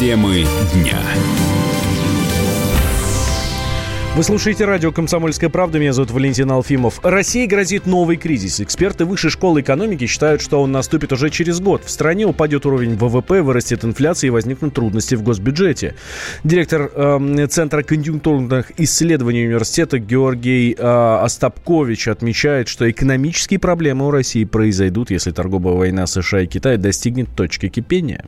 Темы дня. Вы слушаете радио «Комсомольская правда». Меня зовут Валентин Алфимов. России грозит новый кризис. Эксперты Высшей школы экономики считают, что он наступит уже через год. В стране упадет уровень ВВП, вырастет инфляция и возникнут трудности в госбюджете. Директор э, Центра конъюнктурных исследований университета Георгий э, Остапкович отмечает, что экономические проблемы у России произойдут, если торговая война США и Китая достигнет точки кипения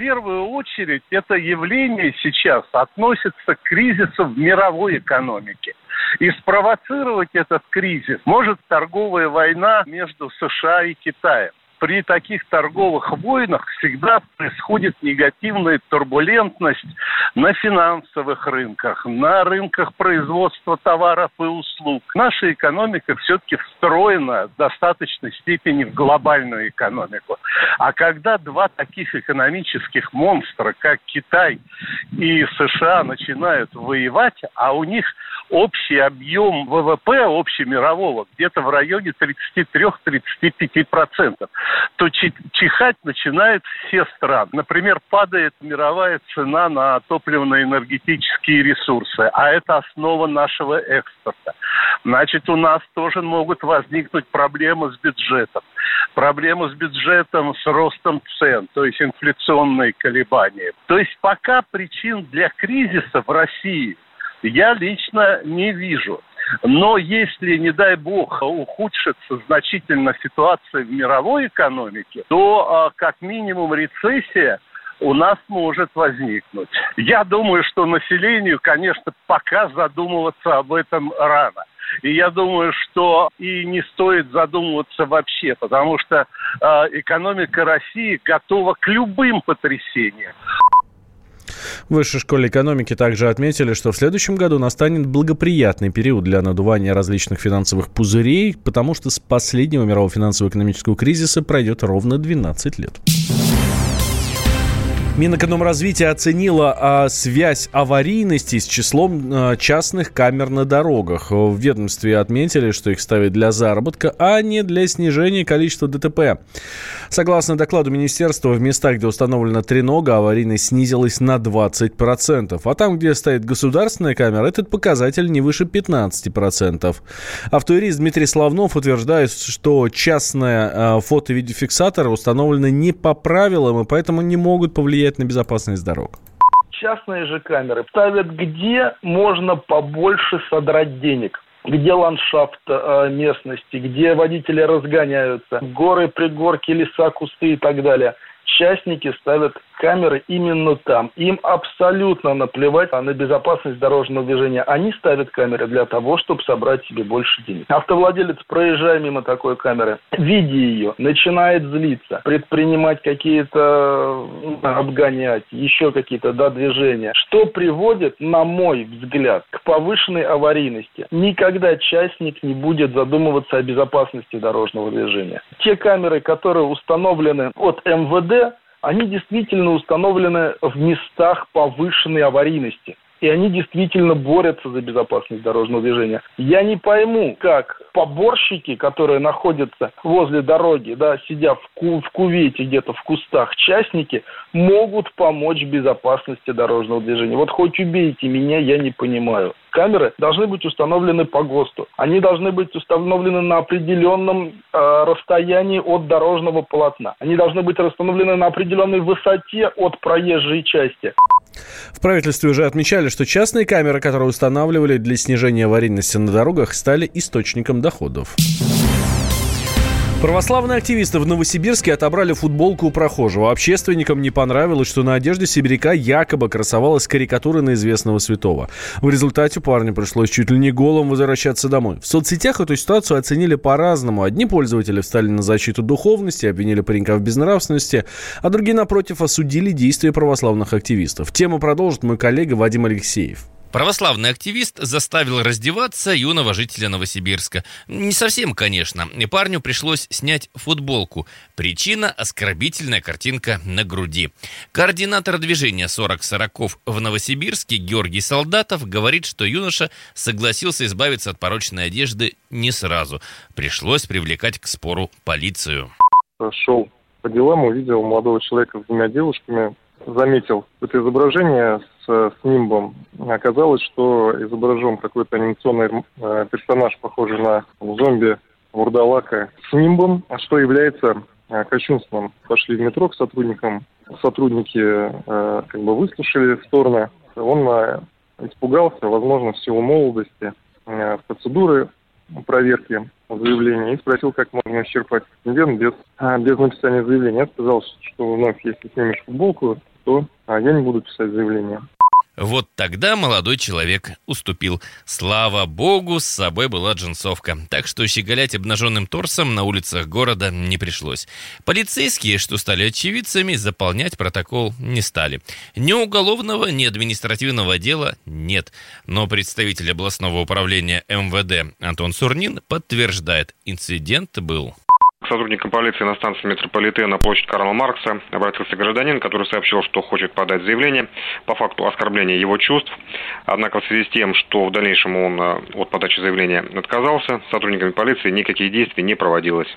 первую очередь это явление сейчас относится к кризису в мировой экономике. И спровоцировать этот кризис может торговая война между США и Китаем при таких торговых войнах всегда происходит негативная турбулентность на финансовых рынках, на рынках производства товаров и услуг. Наша экономика все-таки встроена в достаточной степени в глобальную экономику. А когда два таких экономических монстра, как Китай и США, начинают воевать, а у них общий объем ВВП общемирового где-то в районе 33-35%, то чихать начинают все страны. Например, падает мировая цена на топливно-энергетические ресурсы, а это основа нашего экспорта. Значит, у нас тоже могут возникнуть проблемы с бюджетом. Проблемы с бюджетом, с ростом цен, то есть инфляционные колебания. То есть пока причин для кризиса в России я лично не вижу. Но если, не дай бог, ухудшится значительно ситуация в мировой экономике, то а, как минимум рецессия у нас может возникнуть. Я думаю, что населению, конечно, пока задумываться об этом рано. И я думаю, что и не стоит задумываться вообще, потому что э, экономика России готова к любым потрясениям. В Высшей школе экономики также отметили, что в следующем году настанет благоприятный период для надувания различных финансовых пузырей, потому что с последнего мирового финансово-экономического кризиса пройдет ровно 12 лет. Минэкономразвитие оценило а, связь аварийности с числом а, частных камер на дорогах. В ведомстве отметили, что их ставят для заработка, а не для снижения количества ДТП. Согласно докладу министерства, в местах, где установлена тренога, аварийность снизилась на 20%. А там, где стоит государственная камера, этот показатель не выше 15%. Автоюрист Дмитрий Славнов утверждает, что частная а, фото-видеофиксаторы установлены не по правилам и поэтому не могут повлиять влияет на безопасность дорог? Частные же камеры ставят где можно побольше содрать денег где ландшафт э, местности, где водители разгоняются, горы, пригорки, леса, кусты и так далее. Частники ставят камеры именно там. Им абсолютно наплевать на безопасность дорожного движения. Они ставят камеры для того, чтобы собрать себе больше денег. Автовладелец, проезжая мимо такой камеры, видя ее, начинает злиться, предпринимать какие-то, ну, обгонять, еще какие-то да, движения, что приводит, на мой взгляд, к повышенной аварийности. Никогда частник не будет задумываться о безопасности дорожного движения. Те камеры, которые установлены от МВД, они действительно установлены в местах повышенной аварийности. И они действительно борются за безопасность дорожного движения. Я не пойму, как поборщики, которые находятся возле дороги, да, сидя в, ку в кувете где-то в кустах, частники, могут помочь безопасности дорожного движения. Вот хоть убейте меня, я не понимаю. Камеры должны быть установлены по ГОСТу. Они должны быть установлены на определенном э, расстоянии от дорожного полотна. Они должны быть установлены на определенной высоте от проезжей части. В правительстве уже отмечали, что частные камеры, которые устанавливали для снижения аварийности на дорогах, стали источником доходов. Православные активисты в Новосибирске отобрали футболку у прохожего. Общественникам не понравилось, что на одежде сибиряка якобы красовалась карикатура на известного святого. В результате парню пришлось чуть ли не голым возвращаться домой. В соцсетях эту ситуацию оценили по-разному. Одни пользователи встали на защиту духовности, обвинили паренька в безнравственности, а другие, напротив, осудили действия православных активистов. Тему продолжит мой коллега Вадим Алексеев. Православный активист заставил раздеваться юного жителя Новосибирска. Не совсем, конечно. И парню пришлось снять футболку. Причина – оскорбительная картинка на груди. Координатор движения 40 сороков в Новосибирске Георгий Солдатов говорит, что юноша согласился избавиться от порочной одежды не сразу. Пришлось привлекать к спору полицию. Шел по делам, увидел молодого человека с двумя девушками, заметил это изображение с, с нимбом. Оказалось, что изображен какой-то анимационный э, персонаж, похожий на зомби вурдалака с нимбом, что является э, кощунством. Пошли в метро к сотрудникам. Сотрудники э, как бы выслушали стороны. Он э, испугался, возможно, в силу молодости, э, процедуры проверки заявления и спросил, как можно исчерпать инцидент без, без написания заявления. Я сказал, что вновь, если снимешь футболку, то а, я не буду писать заявление. Вот тогда молодой человек уступил. Слава богу, с собой была джинсовка, так что щеголять обнаженным торсом на улицах города не пришлось. Полицейские, что стали очевидцами, заполнять протокол не стали. Ни уголовного, ни административного дела нет. Но представитель областного управления МВД Антон Сурнин подтверждает, инцидент был. К сотрудникам полиции на станции метрополитена площадь Карла Маркса обратился гражданин, который сообщил, что хочет подать заявление по факту оскорбления его чувств. Однако в связи с тем, что в дальнейшем он э, от подачи заявления отказался, сотрудниками полиции никаких действий не проводилось.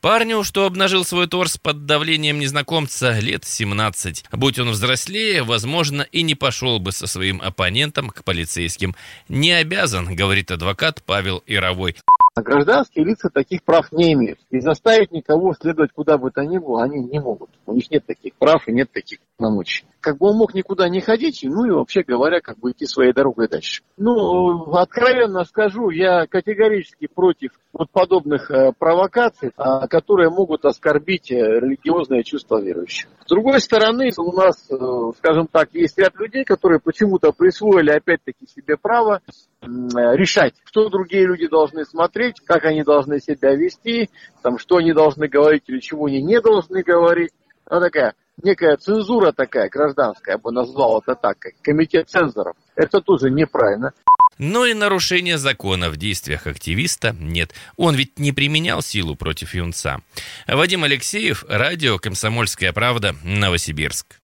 Парню, что обнажил свой торс под давлением незнакомца, лет 17. Будь он взрослее, возможно, и не пошел бы со своим оппонентом к полицейским. Не обязан, говорит адвокат Павел Ировой. А гражданские лица таких прав не имеют. И заставить никого следовать куда бы то ни было они не могут. У них нет таких прав и нет таких полномочий. Как бы он мог никуда не ходить, ну и вообще говоря, как бы идти своей дорогой дальше. Ну, откровенно скажу, я категорически против вот подобных э, провокаций, э, которые могут оскорбить э, религиозное чувство верующих. С другой стороны, у нас, э, скажем так, есть ряд людей, которые почему-то присвоили опять-таки себе право э, решать, что другие люди должны смотреть, как они должны себя вести, там, что они должны говорить или чего они не должны говорить. Она такая некая цензура такая гражданская, я бы назвал это так, как комитет цензоров. Это тоже неправильно. Но и нарушения закона в действиях активиста нет. Он ведь не применял силу против юнца. Вадим Алексеев, радио «Комсомольская правда», Новосибирск.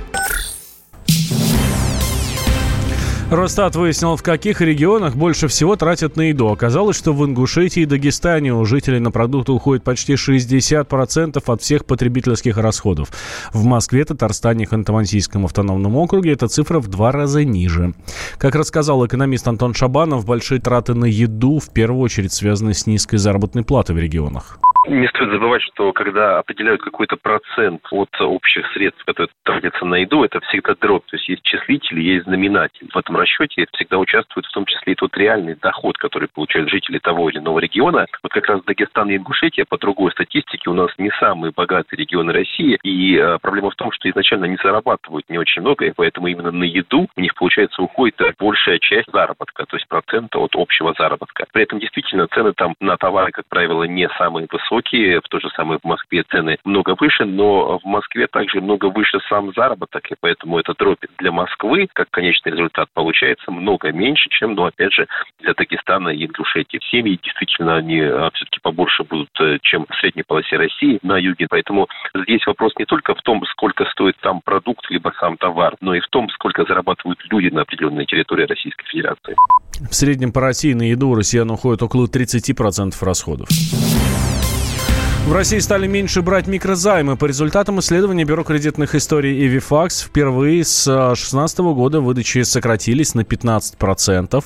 Росстат выяснил, в каких регионах больше всего тратят на еду. Оказалось, что в Ингушетии и Дагестане у жителей на продукты уходит почти 60% от всех потребительских расходов. В Москве, Татарстане и Ханты-Мансийском автономном округе эта цифра в два раза ниже. Как рассказал экономист Антон Шабанов, большие траты на еду в первую очередь связаны с низкой заработной платой в регионах. Не стоит забывать, что когда определяют какой-то процент от общих средств, которые тратятся на еду, это всегда дробь. То есть есть числитель, есть знаменатель. В этом расчете всегда участвует в том числе и тот реальный доход, который получают жители того или иного региона. Вот как раз Дагестан и Ингушетия, по другой статистике, у нас не самые богатые регионы России. И э, проблема в том, что изначально они зарабатывают не очень много, и поэтому именно на еду у них, получается, уходит большая часть заработка, то есть процента от общего заработка. При этом действительно цены там на товары, как правило, не самые высокие высокие, в то же самое в Москве цены много выше, но в Москве также много выше сам заработок, и поэтому это дропит для Москвы, как конечный результат получается, много меньше, чем, ну, опять же, для Дагестана и Ингушетии. Семьи действительно, они а, все-таки побольше будут, э, чем в средней полосе России на юге, поэтому здесь вопрос не только в том, сколько стоит там продукт, либо сам товар, но и в том, сколько зарабатывают люди на определенной территории Российской Федерации. В среднем по России на еду россиян уходит около 30% расходов. В России стали меньше брать микрозаймы. По результатам исследования Бюро кредитных историй Evifax впервые с 2016 года выдачи сократились на 15%.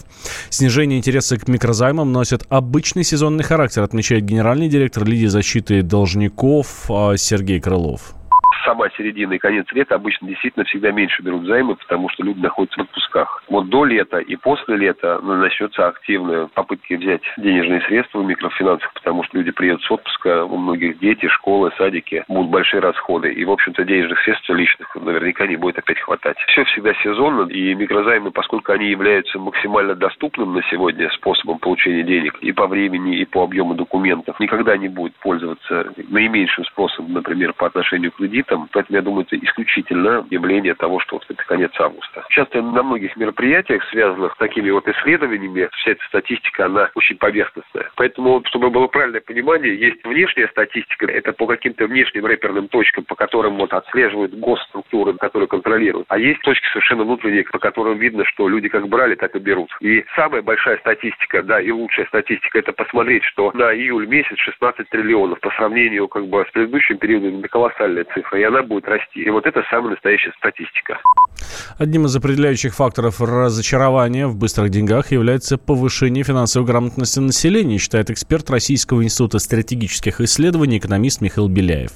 Снижение интереса к микрозаймам носит обычный сезонный характер, отмечает генеральный директор Лидии защиты должников а, Сергей Крылов сама середина и конец лета обычно действительно всегда меньше берут займы, потому что люди находятся в отпусках. Вот до лета и после лета начнется активная попытка взять денежные средства в микрофинансах, потому что люди приедут с отпуска, у многих дети, школы, садики, будут большие расходы. И, в общем-то, денежных средств личных наверняка не будет опять хватать. Все всегда сезонно, и микрозаймы, поскольку они являются максимально доступным на сегодня способом получения денег и по времени, и по объему документов, никогда не будет пользоваться наименьшим способом, например, по отношению к кредитам, летом. Поэтому, я думаю, это исключительно явление того, что вот это конец августа. Часто на многих мероприятиях, связанных с такими вот исследованиями, вся эта статистика, она очень поверхностная. Поэтому, чтобы было правильное понимание, есть внешняя статистика, это по каким-то внешним рэперным точкам, по которым вот отслеживают госструктуры, которые контролируют. А есть точки совершенно внутренние, по которым видно, что люди как брали, так и берут. И самая большая статистика, да, и лучшая статистика, это посмотреть, что на июль месяц 16 триллионов по сравнению как бы с предыдущим периодом, это колоссальная цифра, она будет расти. И вот это самая настоящая статистика. Одним из определяющих факторов разочарования в быстрых деньгах является повышение финансовой грамотности населения, считает эксперт Российского института стратегических исследований экономист Михаил Беляев.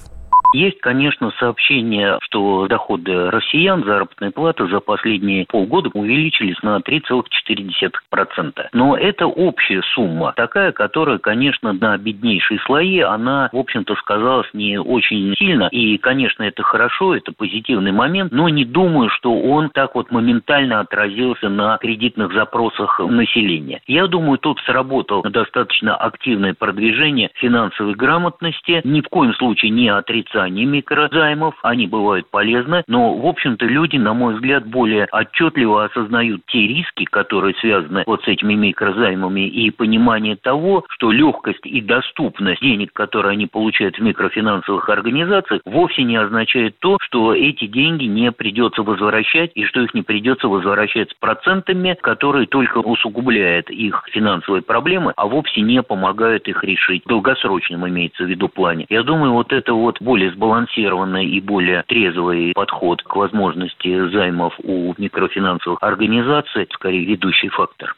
Есть, конечно, сообщение, что доходы россиян, заработная плата за последние полгода увеличились на 3,4%. Но это общая сумма, такая, которая, конечно, на беднейшие слои, она, в общем-то, сказалась не очень сильно. И, конечно, это хорошо, это позитивный момент, но не думаю, что он так вот моментально отразился на кредитных запросах населения. Я думаю, тут сработал достаточно активное продвижение финансовой грамотности, ни в коем случае не отрицать отрицании микрозаймов. Они бывают полезны, но, в общем-то, люди, на мой взгляд, более отчетливо осознают те риски, которые связаны вот с этими микрозаймами и понимание того, что легкость и доступность денег, которые они получают в микрофинансовых организациях, вовсе не означает то, что эти деньги не придется возвращать и что их не придется возвращать с процентами, которые только усугубляют их финансовые проблемы, а вовсе не помогают их решить. В долгосрочном имеется в виду плане. Я думаю, вот это вот более более сбалансированный и более трезвый подход к возможности займов у микрофинансовых организаций, скорее ведущий фактор.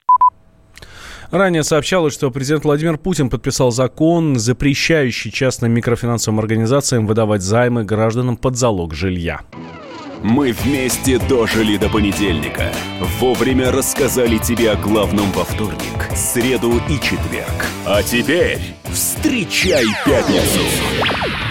Ранее сообщалось, что президент Владимир Путин подписал закон, запрещающий частным микрофинансовым организациям выдавать займы гражданам под залог жилья. Мы вместе дожили до понедельника. Вовремя рассказали тебе о главном во вторник, среду и четверг. А теперь встречай пятницу!